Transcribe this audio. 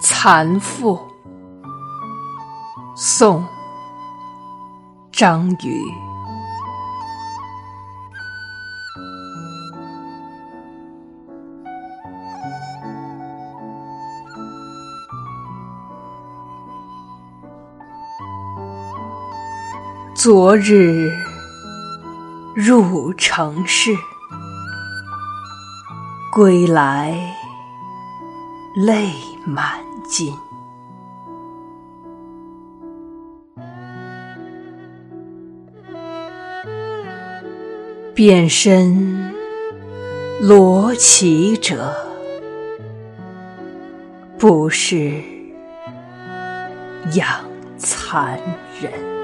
残妇。宋·张宇。昨日入城市，归来泪满今变身罗绮者，不是养蚕人。